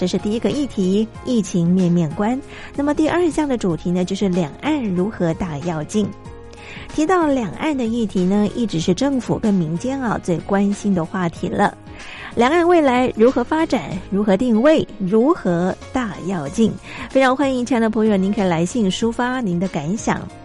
这是第一个议题，疫情面面观。那么第二项的主题呢，就是两岸如何大跃进。提到两岸的议题呢，一直是政府跟民间啊最关心的话题了。两岸未来如何发展？如何定位？如何大跃进？非常欢迎亲爱的朋友，您可以来信抒发您的感想。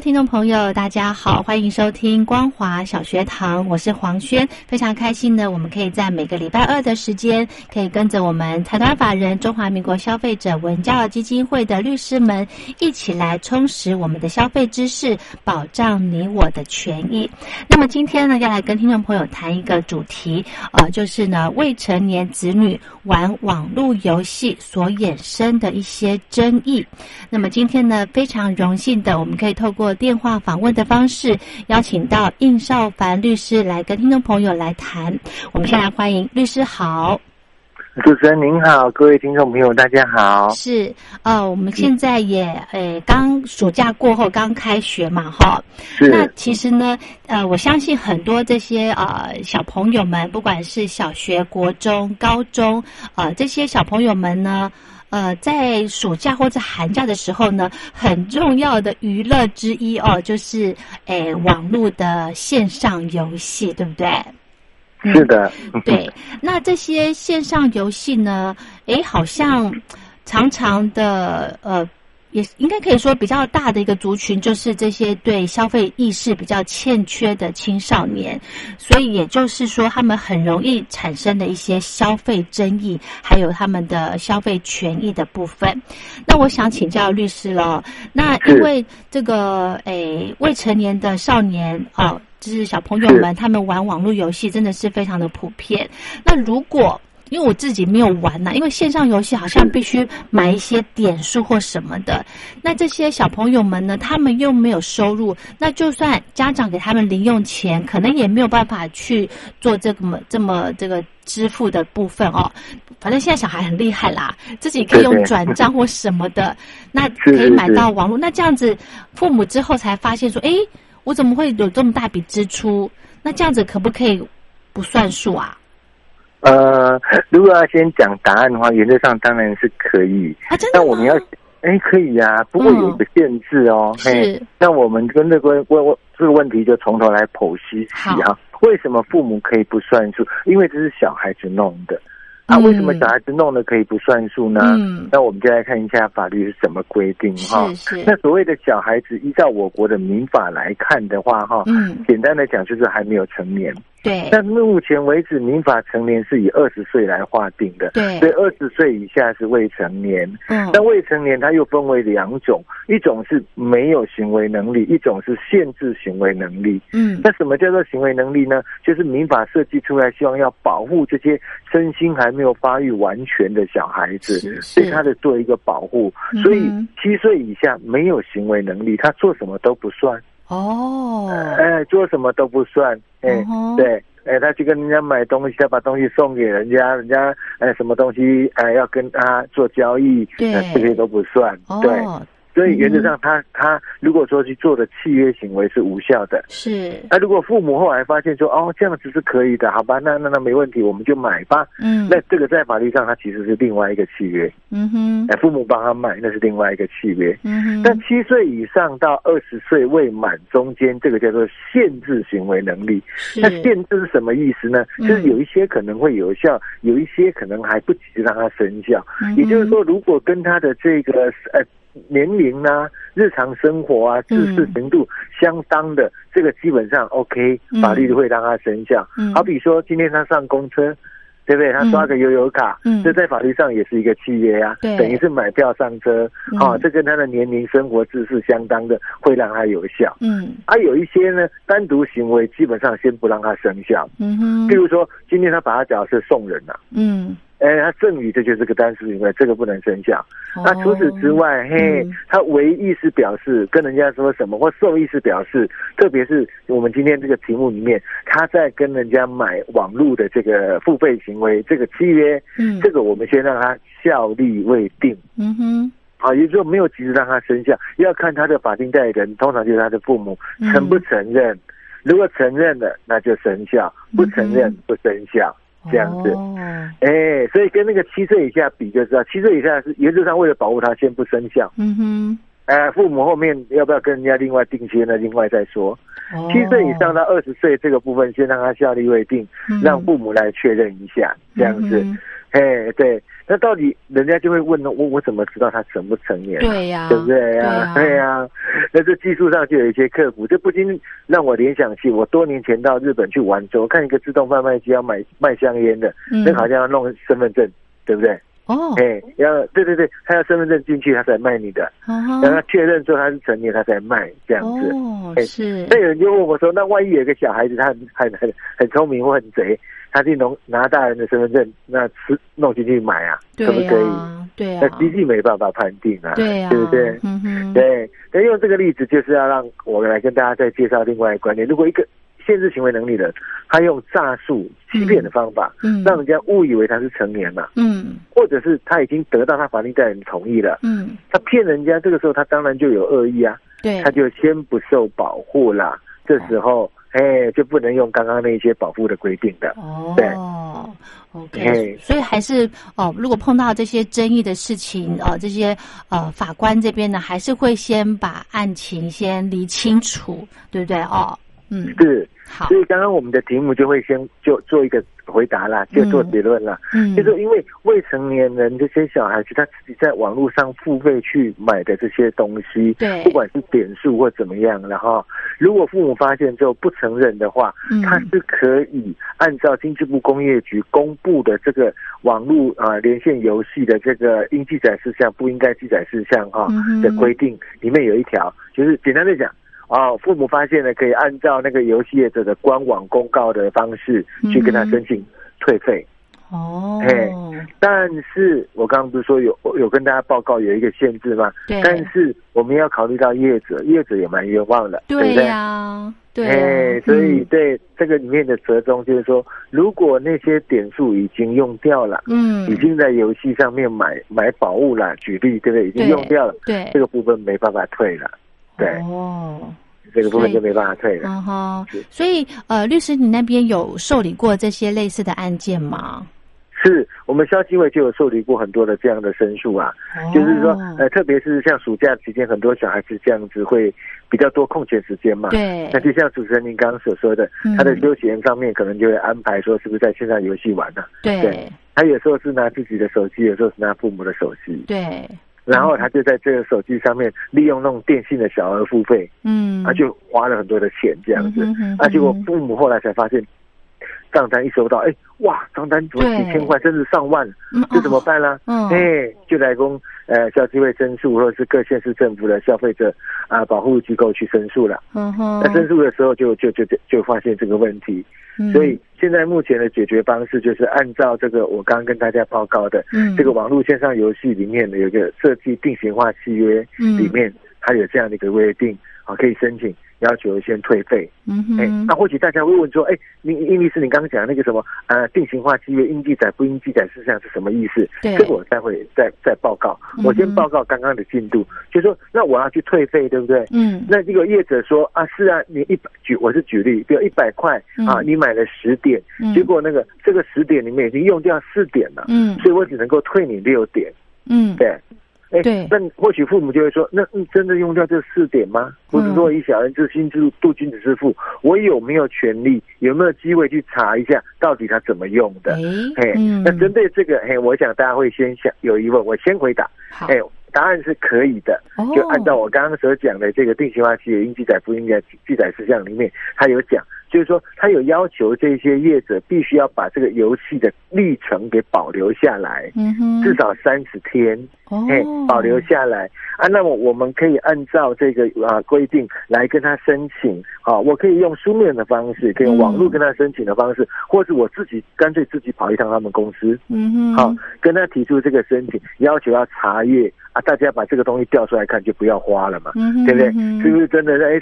Hello，听众朋友，大家好，欢迎收听光华小学堂，我是黄轩，非常开心呢，我们可以在每个礼拜二的时间，可以跟着我们财团法人中华民国消费者文教基金会的律师们一起来充实我们的消费知识，保障你我的权益。那么今天呢，要来跟听众朋友谈一个主题，呃，就是呢未成年子女玩网络游戏所衍生的一些争议。那么今天呢，非常荣幸的，我们可以透透过电话访问的方式，邀请到应少凡律师来跟听众朋友来谈。我们先来欢迎律师好，主持人您好，各位听众朋友大家好。是呃，我们现在也呃刚暑假过后刚开学嘛，哈。那其实呢，呃，我相信很多这些呃小朋友们，不管是小学、国中、高中，呃，这些小朋友们呢。呃，在暑假或者寒假的时候呢，很重要的娱乐之一哦，就是诶网络的线上游戏，对不对？是的。对，那这些线上游戏呢，诶，好像常常的呃也应该可以说比较大的一个族群，就是这些对消费意识比较欠缺的青少年，所以也就是说，他们很容易产生的一些消费争议，还有他们的消费权益的部分。那我想请教律师了，那因为这个诶未成年的少年哦，就是小朋友们，他们玩网络游戏真的是非常的普遍。那如果因为我自己没有玩呐，因为线上游戏好像 必须买一些点数或什么的。那这些小朋友们呢，他们又没有收入，那就算家长给他们零用钱，可能也没有办法去做这么这么这个支付的部分哦。反正现在小孩很厉害啦，自己可以用转账或什么的，那可以买到网络。那这样子，父母之后才发现说，哎，我怎么会有这么大笔支出？那这样子可不可以不算数啊？呃，如果要先讲答案的话，原则上当然是可以。啊，真的但我们要，哎，可以呀，不过有一个限制哦。是。那我们跟这个问问这个问题，就从头来剖析起哈。为什么父母可以不算数？因为这是小孩子弄的。啊为什么小孩子弄的可以不算数呢？嗯。那我们就来看一下法律是怎么规定哈。那所谓的小孩子，依照我国的民法来看的话，哈，嗯，简单的讲就是还没有成年。对，但目前为止，民法成年是以二十岁来划定的。对，所以二十岁以下是未成年。嗯，那未成年它又分为两种，一种是没有行为能力，一种是限制行为能力。嗯，那什么叫做行为能力呢？就是民法设计出来，希望要保护这些身心还没有发育完全的小孩子，对他的做一个保护。所以七岁以下没有行为能力，他做什么都不算。哦，哎，做什么都不算，哎，对，哎，他去跟人家买东西，他把东西送给人家，人家哎，什么东西哎要跟他做交易，对，这些都不算，对。所以原则上，他他如果说去做的契约行为是无效的，是。那如果父母后来发现说，哦，这样子是可以的，好吧，那那那没问题，我们就买吧。嗯。那这个在法律上，它其实是另外一个契约。嗯哼。哎，父母帮他买，那是另外一个契约。嗯哼。但七岁以上到二十岁未满中间，这个叫做限制行为能力。那限制是什么意思呢？就是有一些可能会有效，有一些可能还不及让它生效。嗯也就是说，如果跟他的这个呃。年龄啊，日常生活啊，知识程度相当的，这个基本上 OK，法律会让他生效。好比说，今天他上公车，对不对？他刷个悠游卡，这在法律上也是一个契约呀，等于是买票上车。啊，这跟他的年龄、生活知识相当的，会让他有效。嗯，而有一些呢，单独行为基本上先不让他生效。嗯哼，比如说，今天他把他讲是送人了。嗯。哎，他赠予这就是个单数行为，这个不能生效。那除此之外，嘿，他唯意思表示跟人家说什么，或受意思表示，特别是我们今天这个题目里面，他在跟人家买网络的这个付费行为，这个契约，嗯，这个我们先让他效力未定。嗯哼，啊，也就是说没有及时让他生效，要看他的法定代理人，通常就是他的父母承不承认。如果承认了，那就生效；不承认，不生效。这样子，哎，所以跟那个七岁以下比就知道，七岁以下是原则上为了保护他，先不生效。嗯哼，哎，父母后面要不要跟人家另外定亲呢？另外再说。七岁以上到二十岁这个部分，先让他效力未定，让父母来确认一下，这样子。哎，对，那到底人家就会问了，我我怎么知道他成不成年？对呀，对不对呀？对呀，那这技术上就有一些克服，这不禁让我联想起我多年前到日本去玩之后，看一个自动贩卖机要买卖香烟的，那好像要弄身份证，对不对？哦，哎，要对对对，他要身份证进去，他才卖你的，让他确认说他是成年，他才卖这样子。哦，是。那有人就问我说，那万一有个小孩子，他很很很很聪明或很贼？他去弄拿大人的身份证，那吃弄进去买啊，可不可以？对啊，那机器没办法判定啊，对啊对不对？嗯哼，对。那用这个例子，就是要让我来跟大家再介绍另外一个观点：如果一个限制行为能力的，他用诈术、欺骗的方法，嗯，让人家误以为他是成年了，嗯，或者是他已经得到他法定代理人同意了，嗯，他骗人家，这个时候他当然就有恶意啊，对，他就先不受保护啦，这时候。哎，就不能用刚刚那些保护的规定的哦。对，OK，所以还是哦，如果碰到这些争议的事情，哦，这些呃法官这边呢，还是会先把案情先理清楚，对不对？哦，嗯，是。好，所以刚刚我们的题目就会先就做一个回答啦，就做结论啦。嗯，就是因为未成年人这些小孩子他自己在网络上付费去买的这些东西，对，不管是点数或怎么样，然后如果父母发现之后不承认的话，嗯他是可以按照经济部工业局公布的这个网络啊、连线游戏的这个应记载事项、不应该记载事项哈、嗯的规定里面有一条，就是简单的讲。哦，父母发现了，可以按照那个游戏业者的官网公告的方式去跟他申请退费。哦，嘿但是我刚刚不是说有有跟大家报告有一个限制吗？对但是我们要考虑到业者，业者也蛮冤枉的，对对不对？呀，对啊，哎，所以嗯对这个里面的折中就是说，如果那些点数已经用掉了，嗯，已经在游戏上面买买宝物了，举例对不对？已经用掉了，对这个部分没办法退了，对，哦。这个部分就没办法退了。嗯哼，所以呃，律师，你那边有受理过这些类似的案件吗？是我们消基会就有受理过很多的这样的申诉啊，就是说哦，呃，特别是像暑假期间，很多小孩子这样子会比较多空闲时间嘛。对。那就像主持人您刚刚所说的，嗯。他的休闲上面可能就会安排说，是不是在线上游戏玩呢、对。对。他有时候是拿自己的手机，有时候是拿父母的手机，对，然后他就在这个手机上面利用那种电信的小额付费，嗯，他就花了很多的钱这样子嗯哼哼，啊，结果嗯父母后来才发现。账单一收到，哎，哇，账单怎么几千块，甚至上万，嗯这怎么办呢？嗯。哎，就来供呃消基会申诉，或者是各县市政府的消费者啊、保护机构去申诉了。嗯哼，那申诉的时候就就就就就发现这个问题，嗯。所以现在目前的解决方式就是按照这个我刚刚跟大家报告的，嗯这个网络线上游戏里面的有一个设计定型化契约嗯里面，它有这样的一个约定，啊，可以申请要求先退费。嗯哎、哼，那或许大家会问说，哎，您殷律师，你刚刚讲那个什么呃定型化契约应记载不应记载事项是什么意思？对这个我待会再再报告。我先报告刚刚的进度，就说那我要去退费，对不对？嗯那这个业者说啊，是啊，你一百举我是举例，比如一百块啊，嗯你买了十点，嗯结果那个这个十点里面已经用掉四点了，嗯所以我只能够退你六点，嗯，对。哎，对那或许父母就会说，那嗯真的用掉这四点吗？不是说以小人之心度度君子之腹，我有没有权利，有没有机会去查一下到底他怎么用的？哎那针对这个，嘿，我想大家会先想有疑问，我先回答。好，哎，答案是可以的，哦就按照我刚刚所讲的这个定型化契约应记载不应该记载事项里面，他有讲，就是说他有要求这些业者必须要把这个游戏的历程给保留下来，至少三十天，哦。哎，保留下来。啊。那么我们可以按照这个啊规定来跟他申请啊，我可以用书面的方式，可以用网络跟他申请的方式，或者我自己干脆自己跑一趟他们公司，嗯哼，好，跟他提出这个申请，要求要查阅啊，大家把这个东西调出来看，就不要花了嘛，嗯对不对？是不是真的？在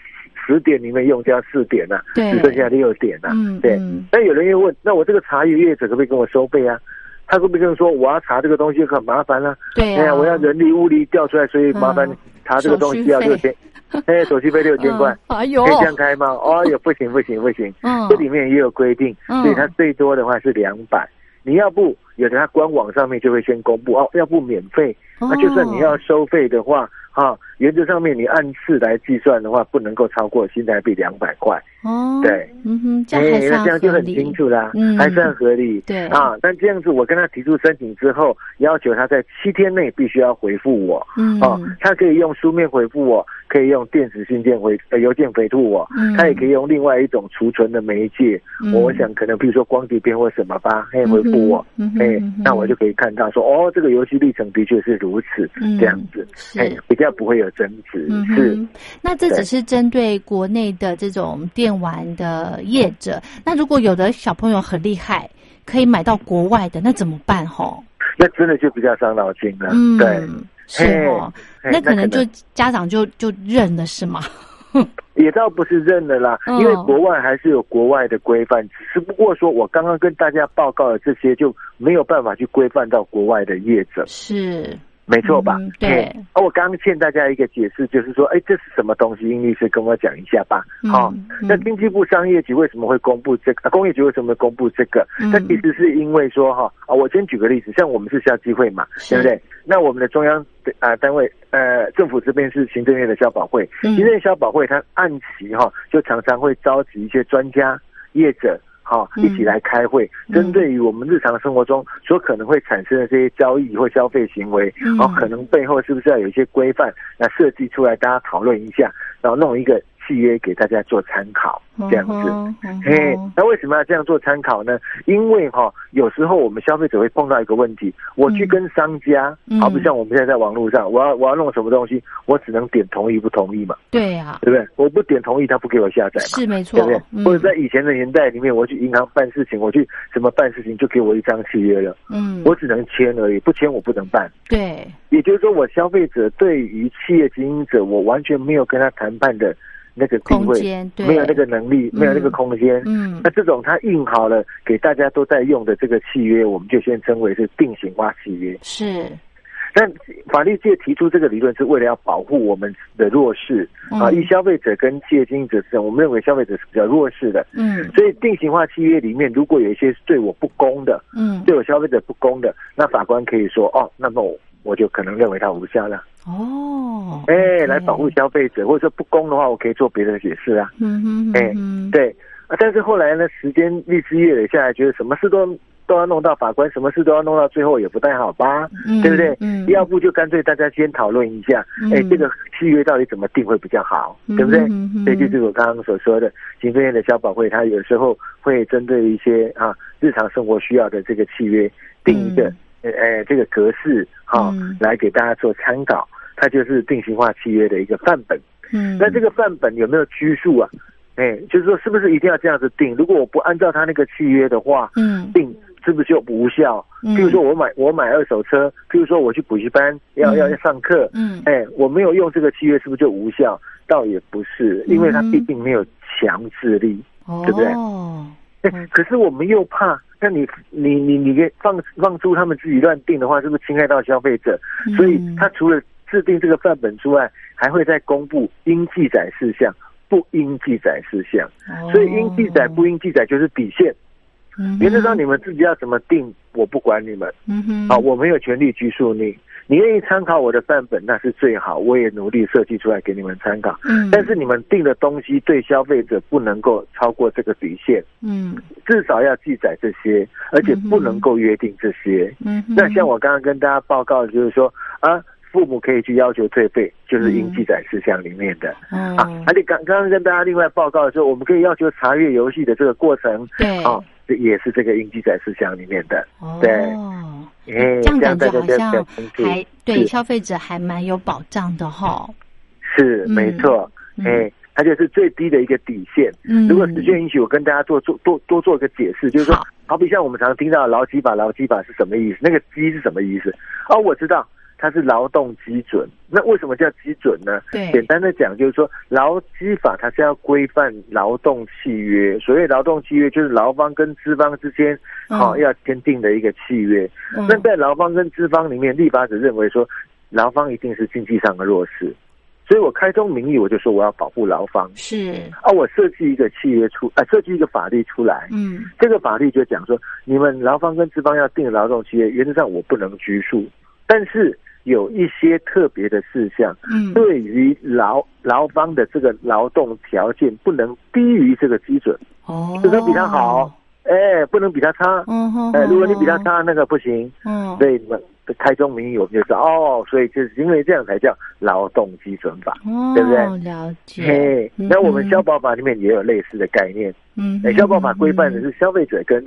十点里面用掉四点呢、对只剩下六点呢、嗯对嗯。那有人又问，那我这个查阅业者可不可以跟我收费啊？他会不会跟我说我要查这个东西很麻烦啦、对呀，哎，我要人力物力调出来，所以麻烦嗯查这个东西要六千，哎，手续费六千块，嗯哎呦可以这样开吗？哦哟，不行不行不行，嗯这里面也有规定，嗯所以它最多的话是两百。你要不有的它官网上面就会先公布哦，要不免费。哦那就算你要收费的话，哈、原则上面你按次来计算的话，不能够超过新台币两百块。哦，对，嗯哼，这样还哎那这样就很清楚啦，嗯。还算合理。对。啊，但这样子我跟他提出申请之后，要求他在七天内必须要回复我。嗯。哦，他可以用书面回复我，可以用电子信件回呃邮件回复我，嗯。他也可以用另外一种储存的媒介。嗯。我想可能比如说光碟片或什么吧，可以回复我。嗯，哎、那我就可以看到说，哦，这个游戏历程的确是如此，嗯这样子，是。哎、比较不会有争执，嗯是。那这只是针对国内的这种电玩的业者。那如果有的小朋友很厉害，可以买到国外的，那怎么办？吼，那真的就比较伤脑筋了，嗯，对。是哦，那可能就家长就就认了，是吗？也倒不是认了啦，嗯因为国外还是有国外的规范，只不过说我刚刚跟大家报告的这些就没有办法去规范到国外的业者，是，没错吧？嗯对嘿而我刚刚欠大家一个解释，就是说，哎，这是什么东西？殷律师跟我讲一下吧。嗯好、嗯那经济部商业局为什么会公布这个？啊、工业局为什么会公布这个？嗯那其实是因为说哈啊，我先举个例子，像我们是消基会嘛，是对不对？那我们的中央的啊单位呃政府这边是行政院的消保会，嗯行政院消保会它按期哈、就常常会召集一些专家业者。好，嗯。一起来开会，嗯。针对于我们日常生活中所可能会产生的这些交易或消费行为，嗯。然后可能背后是不是要有一些规范，那设计出来，大家讨论一下，然后弄一个契约给大家做参考，这样子。嘿嗯，那为什么要这样做参考呢？因为哈、有时候我们消费者会碰到一个问题，我去跟商家，嗯好比像我们现在在网络上，我要我要弄什么东西，我只能点同意不同意嘛，对呀，对不对？我不点同意，他不给我下载嘛。是没错对不对？，嗯或者在以前的年代里面，我去银行办事情，我去什么办事情，就给我一张契约了，嗯，我只能签而已，不签我不能办。对，也就是说，我消费者对于企业经营者，我完全没有跟他谈判的那个空间没有那个能力，嗯没有那个空间。嗯那这种他印好了给大家都在用的这个契约，我们就先称为是定型化契约。是，但法律界提出这个理论是为了要保护我们的弱势啊，嗯以消费者跟企业经营者之间，我们认为消费者是比较弱势的，嗯。所以定型化契约里面如果有一些对我不公的，嗯，对我消费者不公的，那法官可以说哦，那么我我就可能认为它无效了。哦，哎来保护，消费者，或者说不公的话，我可以做别的解释啊。嗯嗯哼，对啊，但是后来呢，时间日积月累下来，觉得什么事都都要弄到法官，什么事都要弄到最后也不太好吧，嗯对不对？嗯要不就干脆大家先讨论一下，嗯哎，这个契约到底怎么定会比较好，嗯对不对？嗯嗯所以就是我刚刚所说的，行政院的消保会，他有时候会针对一些啊日常生活需要的这个契约，定一个、呃呃这个格式哈、嗯来给大家做参考。它就是定型化契约的一个范本。嗯，那这个范本有没有拘束啊？哎，就是说是不是一定要这样子定？如果我不按照他那个契约的话，嗯定是不是就无效？嗯譬如说我买我买二手车，譬如说我去补习班要嗯要要上课，嗯哎，我没有用这个契约，是不是就无效？倒也不是，因为它毕竟没有强制力。对不对哦，哎，可是我们又怕，那你你你你给放放出他们自己乱定的话，是不是侵害到消费者？嗯所以他除了制定这个范本之外，还会再公布应记载事项、不应记载事项。哦所以应记载、不应记载就是底线。原则上你们自己要怎么定，我不管你们嗯哼，啊，我没有权利拘束你。你愿意参考我的范本，那是最好，我也努力设计出来给你们参考。嗯，但是你们定的东西对消费者不能够超过这个底线，嗯至少要记载这些，而且不能够约定这些。嗯，那像我刚刚跟大家报告的就是说啊，父母可以去要求退费，就是应记载事项里面的。嗯啊，而且刚刚刚跟大家另外报告的时候，我们可以要求查阅游戏的这个过程，对哦，这也是这个应记载事项里面的。哦对哎，这样感觉好像还对消费者还蛮有保障的哈。是嗯没错，嗯哎，它就是最低的一个底线。嗯，如果时间允许，我跟大家做做多多做一个解释，就是说好，好比像我们常听到劳基法，劳基法是什么意思？那个“基”是什么意思？哦，我知道，它是劳动基准。那为什么叫基准呢？对简单的讲，就是说劳基法它是要规范劳动契约。所谓劳动契约，就是劳方跟资方之间好、嗯要签订的一个契约。嗯那在劳方跟资方里面，立法者认为说，劳方一定是经济上的弱势，所以我开宗明义我就说我要保护劳方。是啊，我设计一个契约出，啊，设计一个法律出来，嗯这个法律就讲说，你们劳方跟资方要订劳动契约，原则上我不能拘束，但是有一些特别的事项，嗯。对于劳劳方的这个劳动条件不能低于这个基准，哦，不能比他好，哎，不能比他差，嗯哼，哎，如果你比他差，那个不行，嗯。所以你们开宗明义我们就知道，哦，所以就是因为这样才叫劳动基准法。哦，对不对？了解。那我们消保法里面也有类似的概念，嗯哎，消保法规范的是消费者跟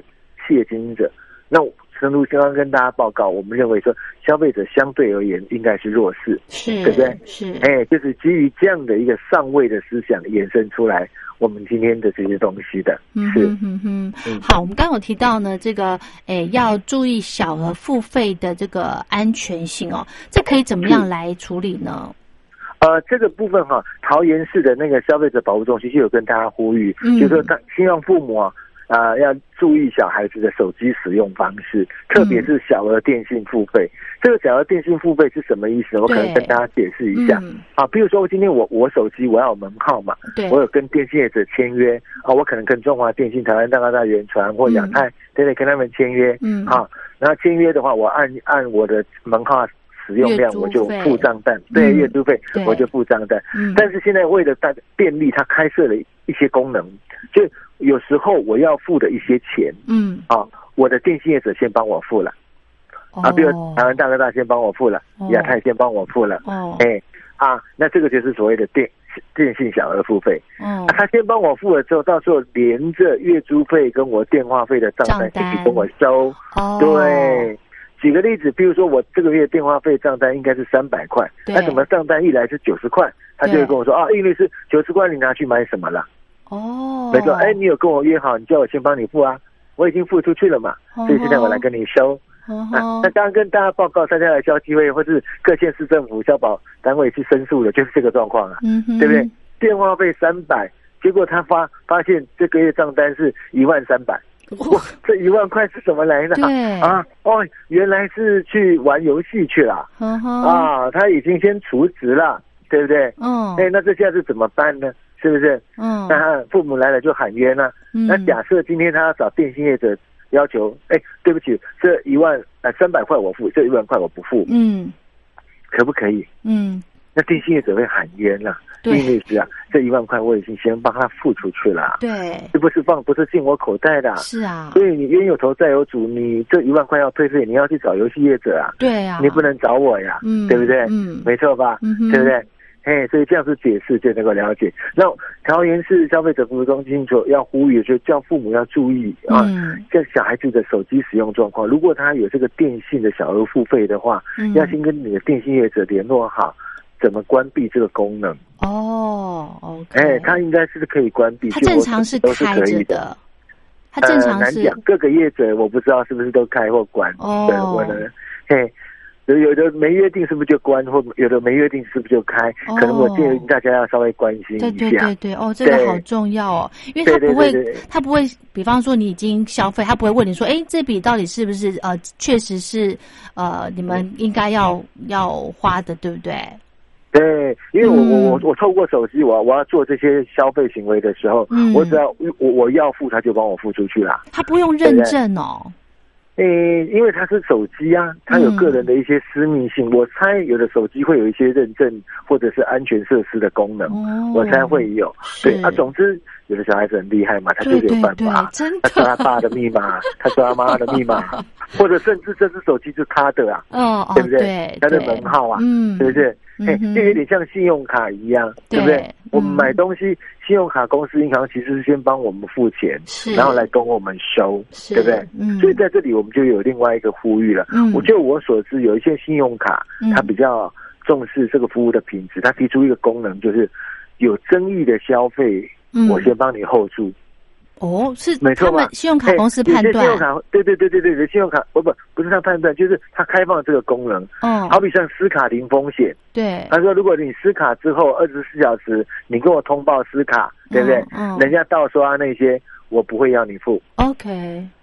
企业经营者。那诚如刚刚跟大家报告，我们认为说消费者相对而言应该是弱势，是对不对是哎，就是基于这样的一个上位的思想衍生出来，我们今天的这些东西的，是嗯哼哼好，我们刚刚有提到呢，这个诶要注意小额付费的这个安全性哦，这可以怎么样来处理呢？呃，这个部分哈，桃园市的那个消费者保护中心就有跟大家呼吁，嗯就是说，当希望父母啊。啊、要注意小孩子的手机使用方式，特别是小额电信付费。这个小额电信付费是什么意思？我可能跟大家解释一下。嗯，啊，比如说今天我我手机我要有门号嘛，对，我有跟电信业者签约啊，我可能跟中华电信、台湾大哥大、圆传或亚太等等跟他们签约，嗯啊，然后签约的话，我按按我的门号使使用量我就付账单，对月租费我就付账单。但是现在为了大便利，它开设了一些功能，就有时候我要付的一些钱，嗯。啊，我的电信业者先帮我付了，啊，比如台湾大哥大先帮我付了，亚太先帮我付了，哦，哎啊，那这个就是所谓的电。电信小额付费，嗯，他先帮我付了之后，到时候连着月租费跟我电话费的账单一起跟我收。哦，对，举个例子，比如说我这个月电话费账单应该是三百块，那怎么账单一来是九十块，他就会跟我说啊，因为是九十块，你拿去买什么了？哦，没错，哎，你有跟我约好，你叫我先帮你付啊，我已经付出去了嘛，所以现在我来跟你收。啊，那刚刚跟大家报告，大家来消基会或是各县市政府消保单位去申诉的，就是这个状况啊，对不对？电话费三百，结果他发发现这个月账单是一万三百，哇，这一万块是怎么来的？啊，哦，原来是去玩游戏去了，啊，他已经先辞职了，对不对？嗯，哎，那这下子怎么办呢？是不是？嗯，那他父母来了就喊冤了。那假设今天他要找电信业者。要求哎，对不起，这一万呃三百块我付，这一万块我不付，嗯，可不可以？嗯，那电信业者会喊冤了，因为是啊，这一万块我已经先帮他付出去了，对，这不是放，不是进我口袋的，是啊，所以你冤有头债有主，你这一万块要退费，你要去找游戏业者啊，对啊，你不能找我呀，嗯，对不对？嗯，没错吧？嗯，对不对？哎，所以这样子解释就能够了解。那桃园市消费者服务中心就要呼吁，就叫父母要注意啊，像小孩子的手机使用状况，如果他有这个电信的小额付费的话，要先跟你的电信业者联络好，怎么关闭这个功能。哦，OK，哎，他应该是可以关闭，他正常是开着的。他正常是各个业者，我不知道是不是都开或关。哦，我呢，嘿。有的没约定是不是就关，或有的没约定是不是就开？可能我建议大家要稍微关心一下。对对对对，哦，这个好重要哦，因为他不会，他不会，比方说你已经消费，他不会问你说，哎，这笔到底是不是呃，确实是呃，你们应该要要花的，对不对？对，因为我我我我透过手机，我我要做这些消费行为的时候，我只要我我要付，他就帮我付出去了。他不用认证哦。诶，因为它是手机啊，它有个人的一些私密性。我猜有的手机会有一些认证或者是安全设施的功能，我猜会有。对啊，总之有的小孩子很厉害嘛，他就有办法，他说他爸的密码，他说他妈的密码，或者甚至这只手机是他的啊，对不对？他的门号啊，对不对？哎，就有点像信用卡一样，对不对？我们买东西，信用卡公司、银行其实是先帮我们付钱，然后来跟我们收，对不对？所以在这里我们就有另外一个呼吁了。我就我所知，有一些信用卡，它比较重视这个服务的品质，它提出一个功能，就是有争议的消费，我先帮你 hold 住。哦，是他们信用卡公司判断。信用卡，对对对对对对，信用卡不不不是他判断，就是他开放这个功能。嗯，好比像撕卡零风险。对。他说，如果你撕卡之后二十四小时，你跟我通报撕卡，对不对？嗯。人家盗刷那些，我不会要你付。OK。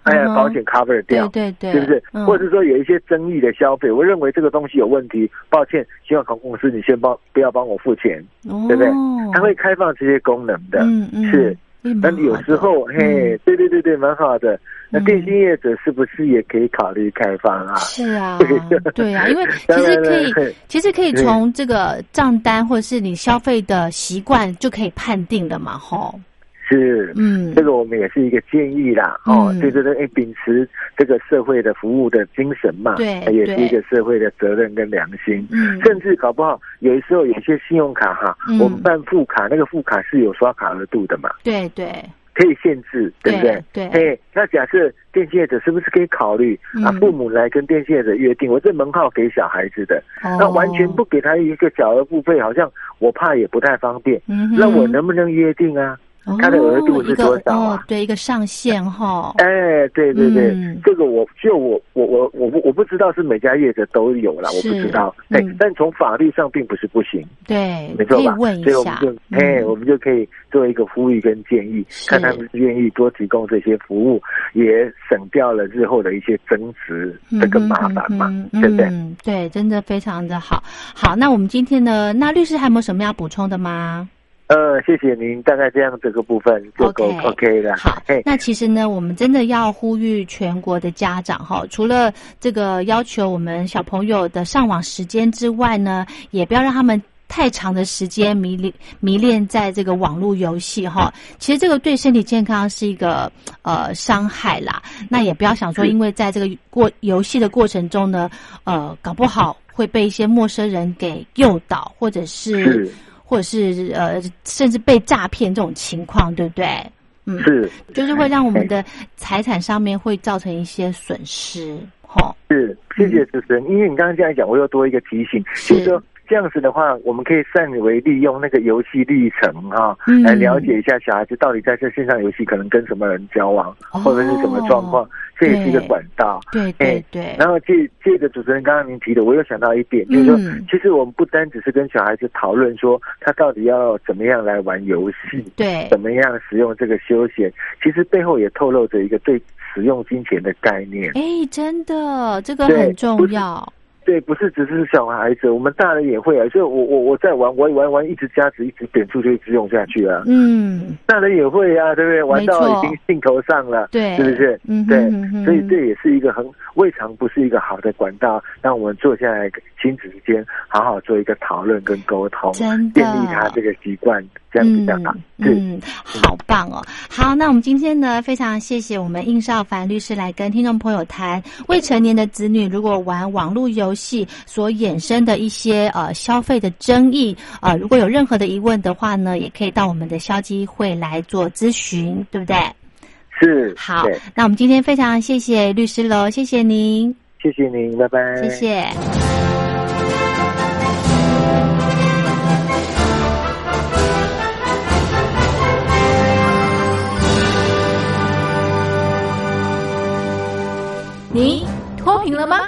哎呀，保险 cover 掉。对对对。是不是？或者说有一些争议的消费，我认为这个东西有问题，抱歉，信用卡公司你先帮不要帮我付钱，对不对？他会开放这些功能的。嗯嗯。是。那有时候，嘿，对对对对，蛮好的。那电信业者是不是也可以考虑开放啊？是啊，对啊，因为其实可以，其实可以从这个账单或者是你消费的习惯就可以判定的嘛，吼。是，嗯，这个我们也是一个建议啦，哦，对对对，哎，秉持这个社会的服务的精神嘛，对，也是一个社会的责任跟良心，嗯，甚至搞不好有时候有些信用卡哈，我们办副卡，那个副卡是有刷卡额度的嘛，对对，可以限制，对不对？对，哎，那假设电信业者是不是可以考虑啊？父母来跟电信业者约定，我这门号给小孩子的，那完全不给他一个小额付费，好像我怕也不太方便，嗯那我能不能约定啊？它的额度是多少啊？对，一个上限哈。哎，对对对，这个我就我我我我不我不知道是每家业者都有了，我不知道。哎，但从法律上并不是不行。对，没错吧？所以我们就哎，我们就可以做一个呼吁跟建议，看他们愿意多提供这些服务，也省掉了日后的一些争执这个麻烦嘛，对不对？对，真的非常的好。好，那我们今天呢，那律师还有没有什么要补充的吗？呃，谢谢您，大概这样这个部分就够 OK 了。好，那其实呢，我们真的要呼吁全国的家长哈，除了这个要求我们小朋友的上网时间之外呢，也不要让他们太长的时间迷恋迷恋在这个网络游戏哈。其实这个对身体健康是一个呃伤害啦。那也不要想说，因为在这个过游戏的过程中呢，呃，搞不好会被一些陌生人给诱导，或者是。或者是呃，甚至被诈骗这种情况，对不对？嗯，是，就是会让我们的财产上面会造成一些损失，哈。是，谢谢主持人，因为你刚刚这样讲，我又多一个提醒，就是说。这样子的话，我们可以善为利用那个游戏历程哈，来了解一下小孩子到底在这线上游戏可能跟什么人交往，或者是什么状况，这也是一个管道。对对对。然后借借着主持人刚刚您提的，我又想到一点，就是说，其实我们不单只是跟小孩子讨论说他到底要怎么样来玩游戏，对，怎么样使用这个休闲，其实背后也透露着一个对使用金钱的概念。哎，真的，这个很重要。对，不是只是小孩子，我们大人也会啊。就，我我我在玩，玩玩玩，一直加值，一直点出，就一直用下去啊。嗯，大人也会啊，对不对？玩到已经兴头上了，对，是不是？嗯，对。所以这也是一个很未尝不是一个好的管道，让我们坐下来亲子之间好好做一个讨论跟沟通，真的建立他这个习惯。这样比较好，嗯，好棒哦！好，那我们今天呢，非常谢谢我们应少凡律师来跟听众朋友谈未成年的子女如果玩网络游戏所衍生的一些呃消费的争议啊，如果有任何的疑问的话呢，也可以到我们的消基会来做咨询，对不对？是，好，那我们今天非常谢谢律师喽，谢谢您，谢谢您，拜拜，谢谢。你脱贫了吗？